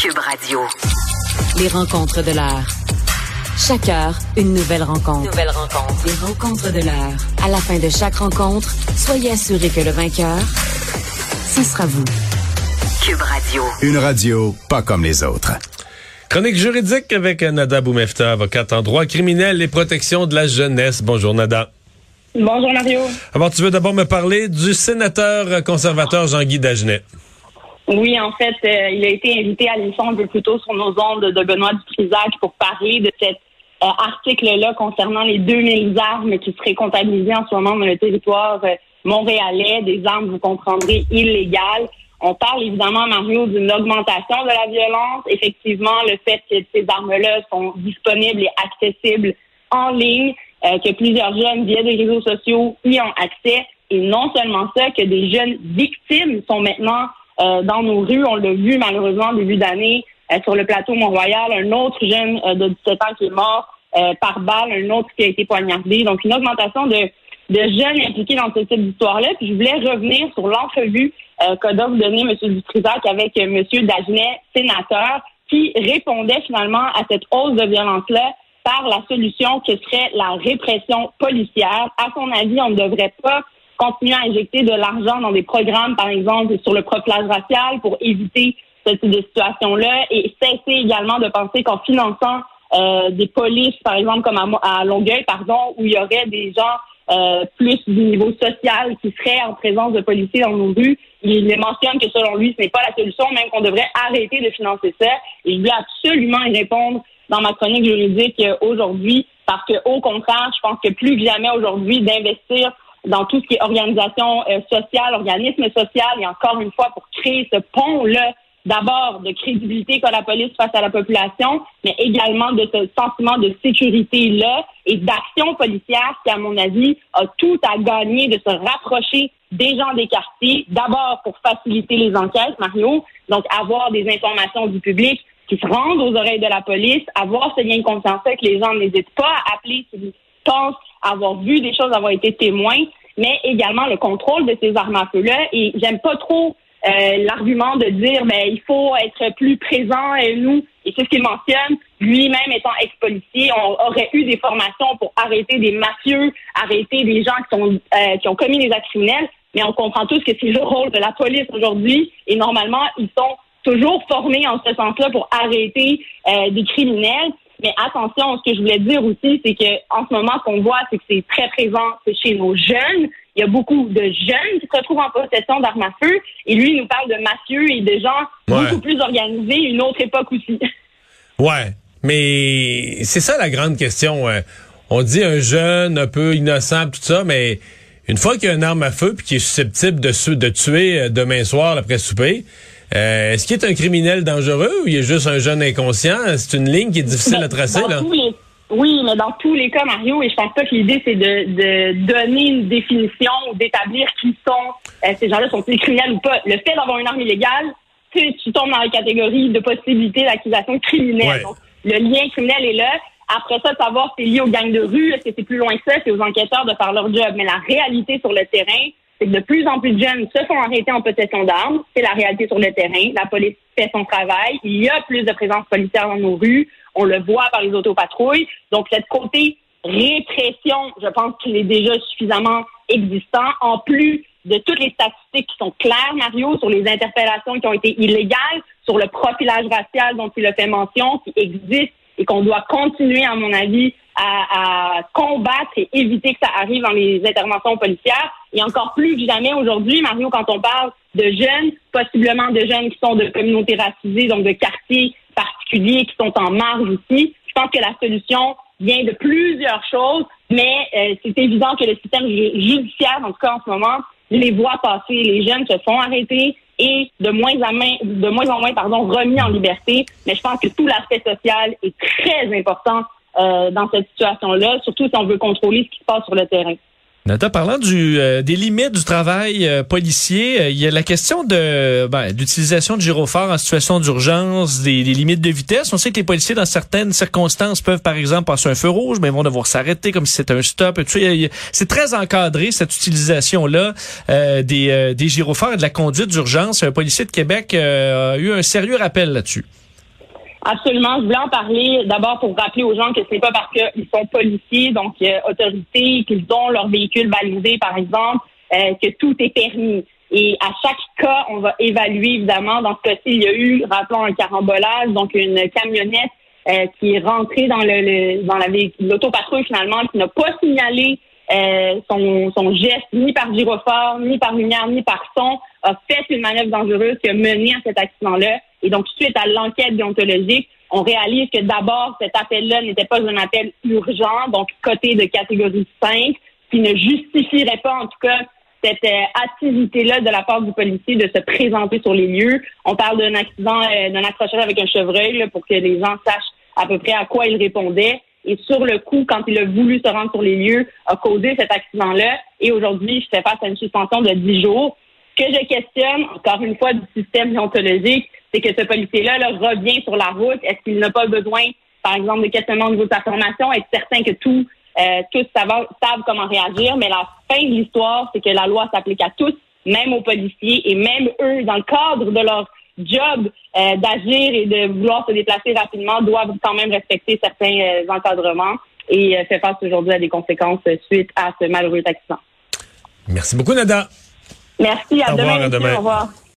Cube Radio. Les rencontres de l'heure. Chaque heure, une nouvelle rencontre. Nouvelle rencontre. Les rencontres de l'heure. À la fin de chaque rencontre, soyez assurés que le vainqueur, ce sera vous. Cube Radio. Une radio pas comme les autres. Chronique juridique avec Nada Boumefta, avocate en droit criminel et protection de la jeunesse. Bonjour Nada. Bonjour Mario. Alors, tu veux d'abord me parler du sénateur conservateur Jean-Guy Dagenet. Oui, en fait, euh, il a été invité à l'émission un peu plus tôt sur nos ondes de Benoît Dutrisac pour parler de cet euh, article-là concernant les 2000 armes qui seraient comptabilisées en ce moment dans le territoire euh, montréalais, des armes, vous comprendrez, illégales. On parle évidemment, Mario, d'une augmentation de la violence. Effectivement, le fait que ces armes-là sont disponibles et accessibles en ligne, que plusieurs jeunes, via des réseaux sociaux, y ont accès. Et non seulement ça, que des jeunes victimes sont maintenant euh, dans nos rues. On l'a vu malheureusement en début d'année euh, sur le plateau Mont-Royal, un autre jeune euh, de 17 ans qui est mort par balle, un autre qui a été poignardé. Donc une augmentation de, de jeunes impliqués dans ce type d'histoire-là. Puis je voulais revenir sur l'entrevue qu'a donné M. Dutrisac avec M. Dagenet, sénateur, qui répondait finalement à cette hausse de violence-là par la solution que serait la répression policière. À son avis, on ne devrait pas continuer à injecter de l'argent dans des programmes, par exemple, sur le profilage racial pour éviter ce type de situation-là et cesser également de penser qu'en finançant euh, des polices, par exemple, comme à, Longueuil, pardon, où il y aurait des gens euh, plus du niveau social qui seraient en présence de policiers dans nos rues. Il mentionne que selon lui, ce n'est pas la solution, même qu'on devrait arrêter de financer ça. Et je veux absolument y répondre dans ma chronique juridique aujourd'hui, parce que au contraire, je pense que plus que jamais aujourd'hui, d'investir dans tout ce qui est organisation euh, sociale, organisme social, et encore une fois, pour créer ce pont-là, d'abord de crédibilité qu'a la police face à la population, mais également de ce sentiment de sécurité-là et d'action policière qui, à mon avis, a tout à gagner de se rapprocher des gens des quartiers, d'abord pour faciliter les enquêtes, Mario, donc avoir des informations du public qui se rendent aux oreilles de la police, avoir ce lien de confiance que les gens. N'hésitent pas à appeler s'ils pensent avoir vu des choses, avoir été témoins, mais également le contrôle de ces armes à feu-là. Et j'aime pas trop euh, l'argument de dire ben il faut être plus présent et nous. Et c'est ce qu'il mentionne. Lui-même étant ex-policier on aurait eu des formations pour arrêter des mafieux arrêter des gens qui sont euh, qui ont commis des actes criminels. Mais on comprend tous que c'est le rôle de la police aujourd'hui. Et normalement ils sont toujours formés en ce sens-là pour arrêter euh, des criminels mais attention, ce que je voulais dire aussi, c'est que en ce moment, ce qu'on voit, c'est que c'est très présent chez nos jeunes. Il y a beaucoup de jeunes qui se retrouvent en possession d'armes à feu. Et lui, il nous parle de mafieux et de gens beaucoup plus organisés, une autre époque aussi. Ouais, mais c'est ça la grande question. On dit un jeune un peu innocent, tout ça, mais une fois qu'il y a une arme à feu puis qu'il est susceptible de, de tuer euh, demain soir après souper, euh, est-ce qu'il est un criminel dangereux ou il est juste un jeune inconscient? C'est une ligne qui est difficile à tracer, là. Oui, mais dans tous les cas, Mario, et je pense pas que l'idée, c'est de, donner une définition ou d'établir qui sont, euh, ces gens-là sont-ils criminels ou pas. Le fait d'avoir une arme illégale, tu, tu tombes dans la catégorie de possibilité d'accusation criminelle. Donc, le lien criminel est là. Après ça, de savoir si c'est lié aux gangs de rue, est-ce que c'est plus loin que ça, c'est aux enquêteurs de faire leur job. Mais la réalité sur le terrain, c'est que de plus en plus de jeunes se font arrêter en possession d'armes. C'est la réalité sur le terrain. La police fait son travail. Il y a plus de présence policière dans nos rues. On le voit par les autopatrouilles. Donc, cette côté répression, je pense qu'il est déjà suffisamment existant. En plus de toutes les statistiques qui sont claires, Mario, sur les interpellations qui ont été illégales, sur le profilage racial dont il a fait mention, qui existe et qu'on doit continuer, à mon avis, à, combattre et éviter que ça arrive dans les interventions policières. Et encore plus que jamais aujourd'hui, Mario, quand on parle de jeunes, possiblement de jeunes qui sont de communautés racisées, donc de quartiers particuliers qui sont en marge aussi, je pense que la solution vient de plusieurs choses, mais euh, c'est évident que le système judiciaire, en tout cas en ce moment, les voit passer. Les jeunes se font arrêter et de moins en moins, de moins en moins, pardon, remis en liberté. Mais je pense que tout l'aspect social est très important euh, dans cette situation-là, surtout si on veut contrôler ce qui se passe sur le terrain. Nata, parlant du, euh, des limites du travail euh, policier, il y a la question de ben, l'utilisation de gyrophares en situation d'urgence, des, limites de vitesse. On sait que les policiers, dans certaines circonstances, peuvent, par exemple, passer un feu rouge, mais ils vont devoir s'arrêter comme si c'était un stop. C'est très encadré, cette utilisation-là des, des gyrophares et de la conduite d'urgence. Un policier de Québec a eu un sérieux rappel là-dessus. Absolument. Je voulais en parler d'abord pour rappeler aux gens que ce n'est pas parce qu'ils sont policiers, donc euh, autorités, qu'ils ont leur véhicule balisé, par exemple, euh, que tout est permis. Et à chaque cas, on va évaluer, évidemment. Dans ce cas-ci, il y a eu, rappelons, un carambolage, donc une camionnette euh, qui est rentrée dans le, dans la l'autopatrouille finalement, qui n'a pas signalé euh, son, son geste ni par gyrophare, ni par lumière, ni par son, a fait une manœuvre dangereuse qui a mené à cet accident-là. Et donc, suite à l'enquête déontologique, on réalise que d'abord, cet appel-là n'était pas un appel urgent, donc côté de catégorie 5, qui ne justifierait pas, en tout cas, cette euh, activité-là de la part du policier de se présenter sur les lieux. On parle d'un accident, euh, d'un accrochage avec un chevreuil pour que les gens sachent à peu près à quoi il répondait. Et sur le coup, quand il a voulu se rendre sur les lieux, a causé cet accident-là. Et aujourd'hui, je fais face à une suspension de 10 jours. Que je questionne, encore une fois, du système déontologique, c'est que ce policier-là là, revient sur la route. Est-ce qu'il n'a pas besoin, par exemple, de questionnement au niveau de sa formation, être certain que tout, euh, tous savent, savent comment réagir. Mais la fin de l'histoire, c'est que la loi s'applique à tous, même aux policiers, et même eux, dans le cadre de leur job euh, d'agir et de vouloir se déplacer rapidement, doivent quand même respecter certains euh, encadrements et fait face aujourd'hui à des conséquences suite à ce malheureux accident. Merci beaucoup, Nada. Merci, à Au revoir, demain. à demain. Au revoir.